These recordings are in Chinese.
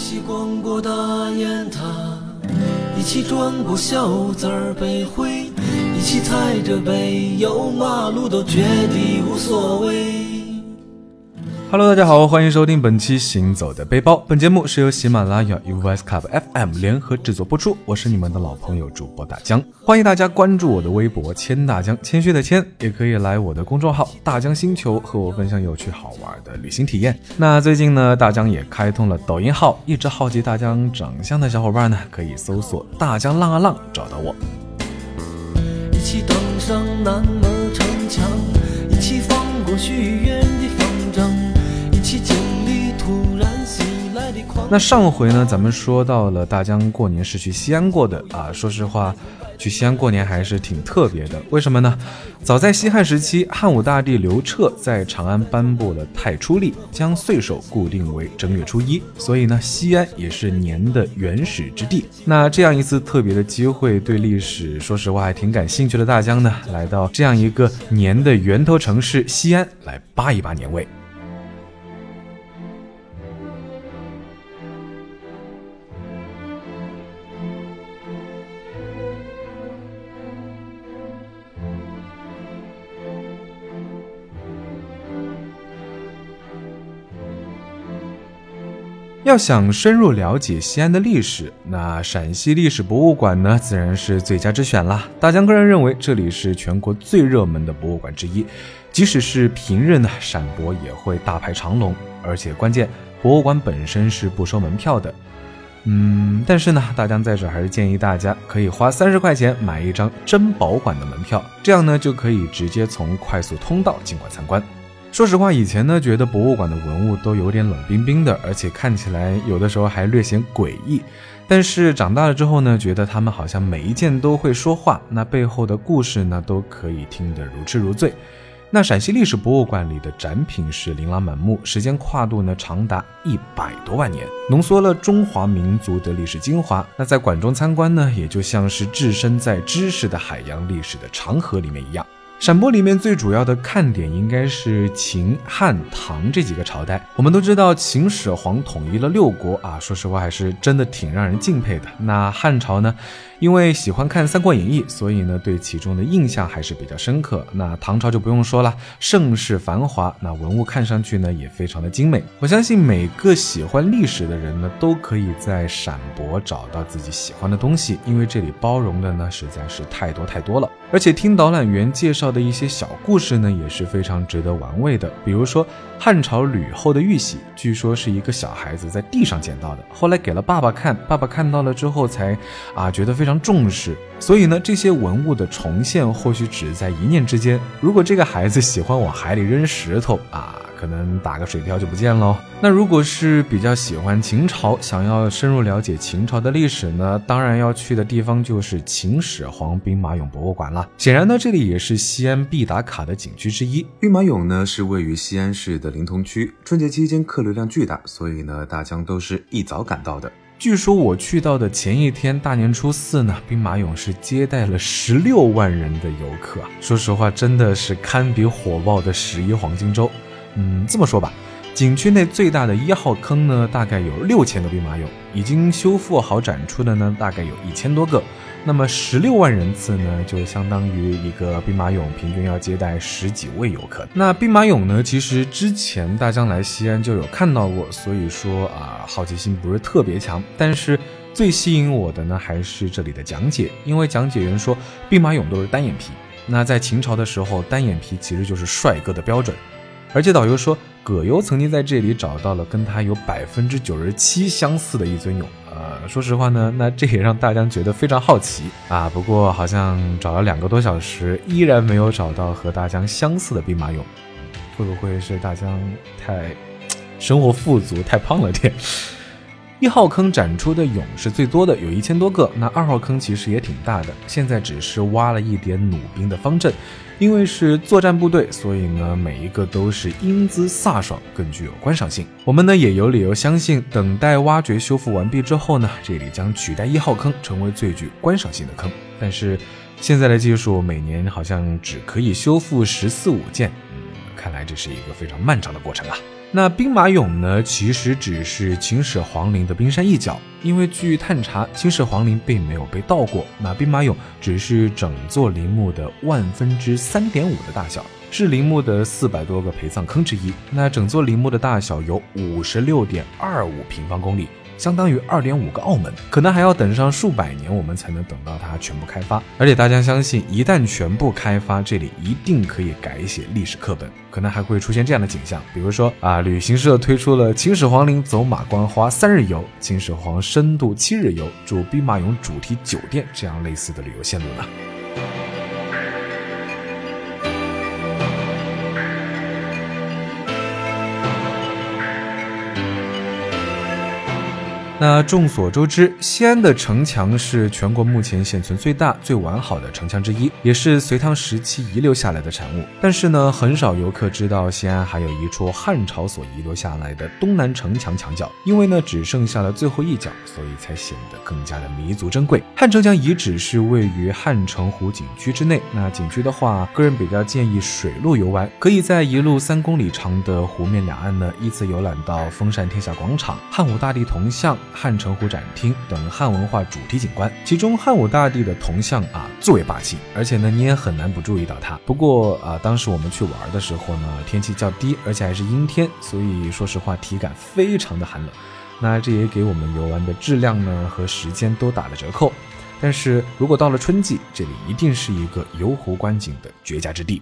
一起逛过大雁塔，一起转过小寨儿北回，一起踩着柏油马路都觉得无所谓。Hello，大家好，欢迎收听本期《行走的背包》。本节目是由喜马拉雅、US Club FM 联合制作播出。我是你们的老朋友主播大江，欢迎大家关注我的微博“谦大江”，谦虚的谦，也可以来我的公众号“大江星球”和我分享有趣好玩的旅行体验。那最近呢，大江也开通了抖音号，一直好奇大江长相的小伙伴呢，可以搜索“大江浪啊浪”找到我。一起登上南门城墙，一起放过许愿那上回呢，咱们说到了大江过年是去西安过的啊。说实话，去西安过年还是挺特别的。为什么呢？早在西汉时期，汉武大帝刘彻在长安颁布了太初历，将岁首固定为正月初一，所以呢，西安也是年的原始之地。那这样一次特别的机会，对历史说实话还挺感兴趣的大江呢，来到这样一个年的源头城市西安来扒一扒年味。要想深入了解西安的历史，那陕西历史博物馆呢，自然是最佳之选啦。大江个人认为，这里是全国最热门的博物馆之一，即使是平日呢，陕博也会大排长龙。而且关键，博物馆本身是不收门票的。嗯，但是呢，大江在这还是建议大家可以花三十块钱买一张珍宝馆的门票，这样呢就可以直接从快速通道进馆参观。说实话，以前呢觉得博物馆的文物都有点冷冰冰的，而且看起来有的时候还略显诡异。但是长大了之后呢，觉得他们好像每一件都会说话，那背后的故事呢都可以听得如痴如醉。那陕西历史博物馆里的展品是琳琅满目，时间跨度呢长达一百多万年，浓缩了中华民族的历史精华。那在馆中参观呢，也就像是置身在知识的海洋、历史的长河里面一样。闪播里面最主要的看点应该是秦、汉、唐这几个朝代。我们都知道秦始皇统一了六国啊，说实话还是真的挺让人敬佩的。那汉朝呢，因为喜欢看《三国演义》，所以呢对其中的印象还是比较深刻。那唐朝就不用说了，盛世繁华，那文物看上去呢也非常的精美。我相信每个喜欢历史的人呢，都可以在陕博找到自己喜欢的东西，因为这里包容的呢实在是太多太多了。而且听导览员介绍的一些小故事呢，也是非常值得玩味的。比如说汉朝吕后的玉玺，据说是一个小孩子在地上捡到的，后来给了爸爸看，爸爸看到了之后才啊觉得非常常重视。所以呢，这些文物的重现或许只在一念之间。如果这个孩子喜欢往海里扔石头啊。可能打个水漂就不见喽。那如果是比较喜欢秦朝，想要深入了解秦朝的历史呢，当然要去的地方就是秦始皇兵马俑博物馆了。显然呢，这里也是西安必打卡的景区之一。兵马俑呢是位于西安市的临潼区，春节期间客流量巨大，所以呢大家都是一早赶到的。据说我去到的前一天，大年初四呢，兵马俑是接待了十六万人的游客。说实话，真的是堪比火爆的十一黄金周。嗯，这么说吧，景区内最大的一号坑呢，大概有六千个兵马俑，已经修复好展出的呢，大概有一千多个。那么十六万人次呢，就相当于一个兵马俑平均要接待十几位游客。那兵马俑呢，其实之前大江来西安就有看到过，所以说啊，好奇心不是特别强。但是最吸引我的呢，还是这里的讲解，因为讲解员说兵马俑都是单眼皮，那在秦朝的时候，单眼皮其实就是帅哥的标准。而且导游说，葛优曾经在这里找到了跟他有百分之九十七相似的一尊俑。呃，说实话呢，那这也让大江觉得非常好奇啊。不过好像找了两个多小时，依然没有找到和大江相似的兵马俑。会不会是大江太 生活富足，太胖了点？一号坑展出的俑是最多的，有一千多个。那二号坑其实也挺大的，现在只是挖了一点弩兵的方阵。因为是作战部队，所以呢，每一个都是英姿飒爽，更具有观赏性。我们呢也有理由相信，等待挖掘修复完毕之后呢，这里将取代一号坑，成为最具观赏性的坑。但是现在的技术，每年好像只可以修复十四五件，看来这是一个非常漫长的过程啊。那兵马俑呢，其实只是秦始皇陵的冰山一角，因为据探查，秦始皇陵并没有被盗过。那兵马俑只是整座陵墓的万分之三点五的大小，是陵墓的四百多个陪葬坑之一。那整座陵墓的大小有五十六点二五平方公里。相当于二点五个澳门，可能还要等上数百年，我们才能等到它全部开发。而且大家相信，一旦全部开发，这里一定可以改写历史课本，可能还会出现这样的景象，比如说啊，旅行社推出了秦始皇陵走马观花三日游、秦始皇深度七日游、住兵马俑主题酒店这样类似的旅游线路了。那众所周知，西安的城墙是全国目前现存最大、最完好的城墙之一，也是隋唐时期遗留下来的产物。但是呢，很少游客知道西安还有一处汉朝所遗留下来的东南城墙墙角，因为呢只剩下了最后一角，所以才显得更加的弥足珍贵。汉城墙遗址是位于汉城湖景区之内。那景区的话，个人比较建议水路游玩，可以在一路三公里长的湖面两岸呢，依次游览到风扇天下广场、汉武大帝铜像。汉城湖展厅等汉文化主题景观，其中汉武大帝的铜像啊最为霸气，而且呢你也很难不注意到它。不过啊，当时我们去玩的时候呢，天气较低，而且还是阴天，所以说实话体感非常的寒冷。那这也给我们游玩的质量呢和时间都打了折扣。但是如果到了春季，这里一定是一个游湖观景的绝佳之地。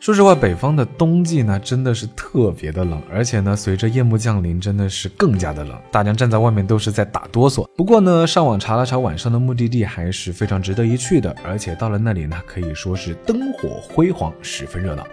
说实话，北方的冬季呢，真的是特别的冷，而且呢，随着夜幕降临，真的是更加的冷。大家站在外面都是在打哆嗦。不过呢，上网查了查，晚上的目的地还是非常值得一去的，而且到了那里呢，可以说是灯火辉煌，十分热闹。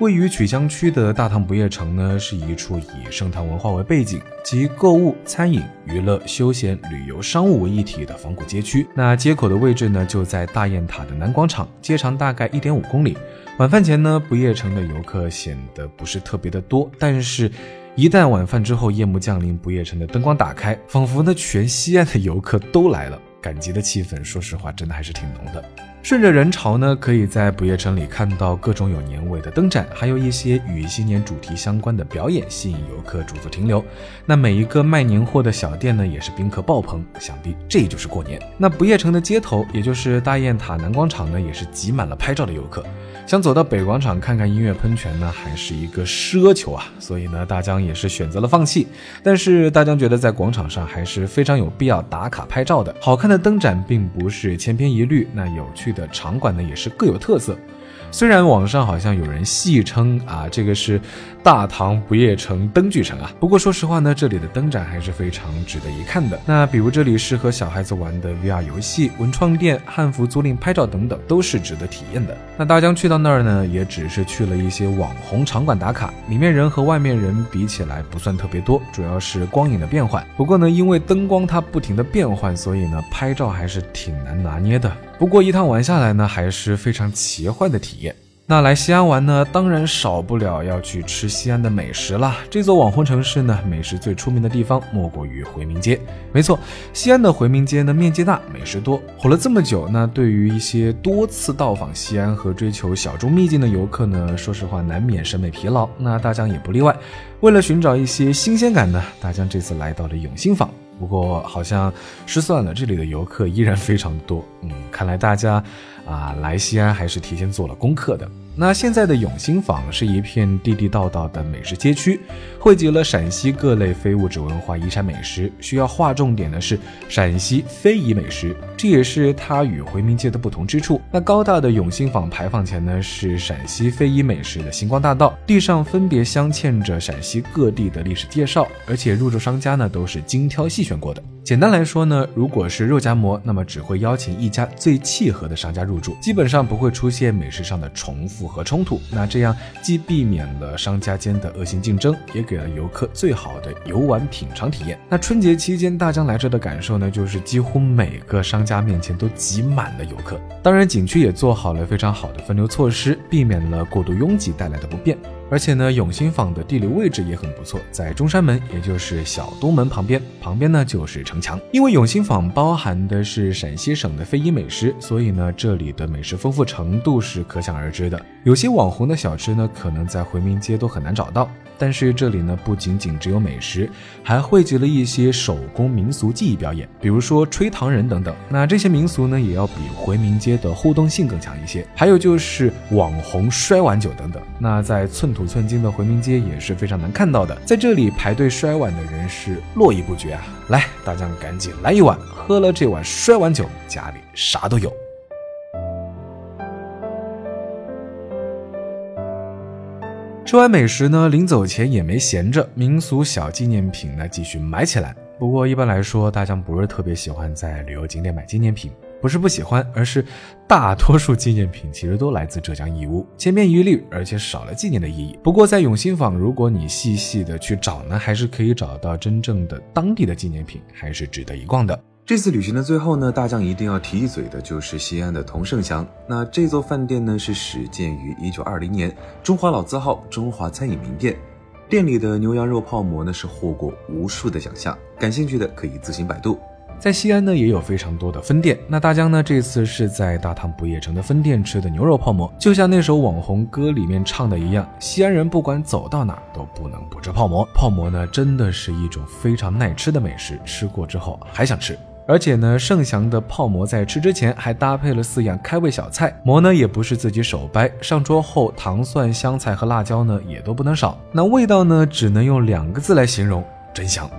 位于曲江区的大唐不夜城呢，是一处以盛唐文化为背景，集购物、餐饮、娱乐、休闲、旅游、商务为一体的仿古街区。那街口的位置呢，就在大雁塔的南广场，街长大概一点五公里。晚饭前呢，不夜城的游客显得不是特别的多，但是，一旦晚饭之后夜幕降临，不夜城的灯光打开，仿佛呢全西安的游客都来了，赶集的气氛，说实话真的还是挺浓的。顺着人潮呢，可以在不夜城里看到各种有年味的灯展，还有一些与新年主题相关的表演，吸引游客驻足停留。那每一个卖年货的小店呢，也是宾客爆棚，想必这就是过年。那不夜城的街头，也就是大雁塔南广场呢，也是挤满了拍照的游客。想走到北广场看看音乐喷泉呢，还是一个奢求啊，所以呢，大江也是选择了放弃。但是大江觉得在广场上还是非常有必要打卡拍照的。好看的灯展并不是千篇一律，那有趣的场馆呢也是各有特色。虽然网上好像有人戏称啊，这个是大唐不夜城灯具城啊，不过说实话呢，这里的灯展还是非常值得一看的。那比如这里适合小孩子玩的 VR 游戏、文创店、汉服租赁、拍照等等，都是值得体验的。那大江去到那儿呢，也只是去了一些网红场馆打卡，里面人和外面人比起来不算特别多，主要是光影的变换。不过呢，因为灯光它不停的变换，所以呢，拍照还是挺难拿捏的。不过一趟玩下来呢，还是非常奇幻的体验。那来西安玩呢，当然少不了要去吃西安的美食啦。这座网红城市呢，美食最出名的地方莫过于回民街。没错，西安的回民街呢，面积大，美食多，火了这么久。那对于一些多次到访西安和追求小众秘境的游客呢，说实话难免审美疲劳。那大江也不例外。为了寻找一些新鲜感呢，大江这次来到了永兴坊。不过好像失算了，这里的游客依然非常多。嗯，看来大家啊来西安还是提前做了功课的。那现在的永兴坊是一片地地道道的美食街区，汇集了陕西各类非物质文化遗产美食。需要划重点的是陕西非遗美食，这也是它与回民街的不同之处。那高大的永兴坊牌坊前呢，是陕西非遗美食的星光大道，地上分别镶嵌着陕西各地的历史介绍，而且入驻商家呢都是精挑细选过的。简单来说呢，如果是肉夹馍，那么只会邀请一家最契合的商家入驻，基本上不会出现美食上的重复符合冲突。那这样既避免了商家间的恶性竞争，也给了游客最好的游玩品尝体验。那春节期间大江来这的感受呢，就是几乎每个商家面前都挤满了游客。当然，景区也做好了非常好的分流措施，避免了过度拥挤带来的不便。而且呢，永兴坊的地理位置也很不错，在中山门，也就是小东门旁边，旁边呢就是城墙。因为永兴坊包含的是陕西省的非遗美食，所以呢，这里的美食丰富程度是可想而知的。有些网红的小吃呢，可能在回民街都很难找到。但是这里呢，不仅仅只有美食，还汇集了一些手工民俗技艺表演，比如说吹糖人等等。那这些民俗呢，也要比回民街的互动性更强一些。还有就是网红摔碗酒等等。那在寸土寸金的回民街也是非常难看到的，在这里排队摔碗的人是络绎不绝啊！来，大家赶紧来一碗，喝了这碗摔碗酒，家里啥都有。吃完美食呢，临走前也没闲着，民俗小纪念品呢继续买起来。不过一般来说，大家不是特别喜欢在旅游景点买纪念品，不是不喜欢，而是大多数纪念品其实都来自浙江义乌，千篇一律，而且少了纪念的意义。不过在永兴坊，如果你细细的去找呢，还是可以找到真正的当地的纪念品，还是值得一逛的。这次旅行的最后呢，大将一定要提一嘴的就是西安的同盛祥。那这座饭店呢是始建于一九二零年，中华老字号，中华餐饮名店。店里的牛羊肉泡馍呢是获过无数的奖项，感兴趣的可以自行百度。在西安呢也有非常多的分店。那大江呢这次是在大唐不夜城的分店吃的牛肉泡馍，就像那首网红歌里面唱的一样，西安人不管走到哪都不能不吃泡馍。泡馍呢真的是一种非常耐吃的美食，吃过之后还想吃。而且呢，盛祥的泡馍在吃之前还搭配了四样开胃小菜，馍呢也不是自己手掰，上桌后糖蒜、香菜和辣椒呢也都不能少。那味道呢，只能用两个字来形容：真香。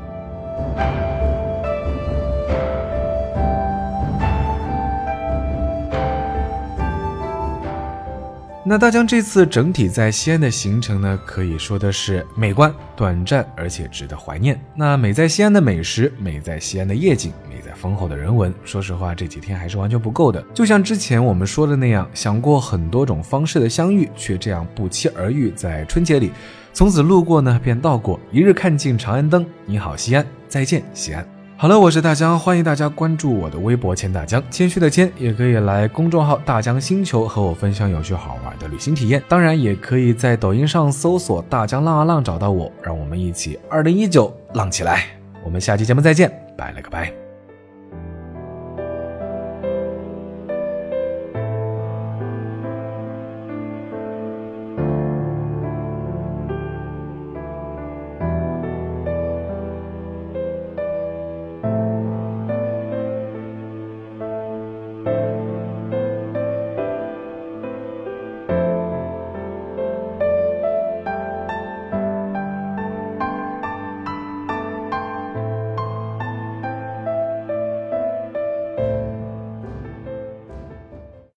那大江这次整体在西安的行程呢，可以说的是美观、短暂，而且值得怀念。那美在西安的美食，美在西安的夜景，丰厚的人文。说实话，这几天还是完全不够的。就像之前我们说的那样，想过很多种方式的相遇，却这样不期而遇，在春节里，从此路过呢，便到过，一日看尽长安灯。你好，西安，再见，西安。好了，我是大江，欢迎大家关注我的微博“千大江”，谦虚的谦，也可以来公众号“大江星球”和我分享有趣好玩的旅行体验。当然，也可以在抖音上搜索“大江浪啊浪”找到我，让我们一起二零一九浪起来。我们下期节目再见，拜了个拜。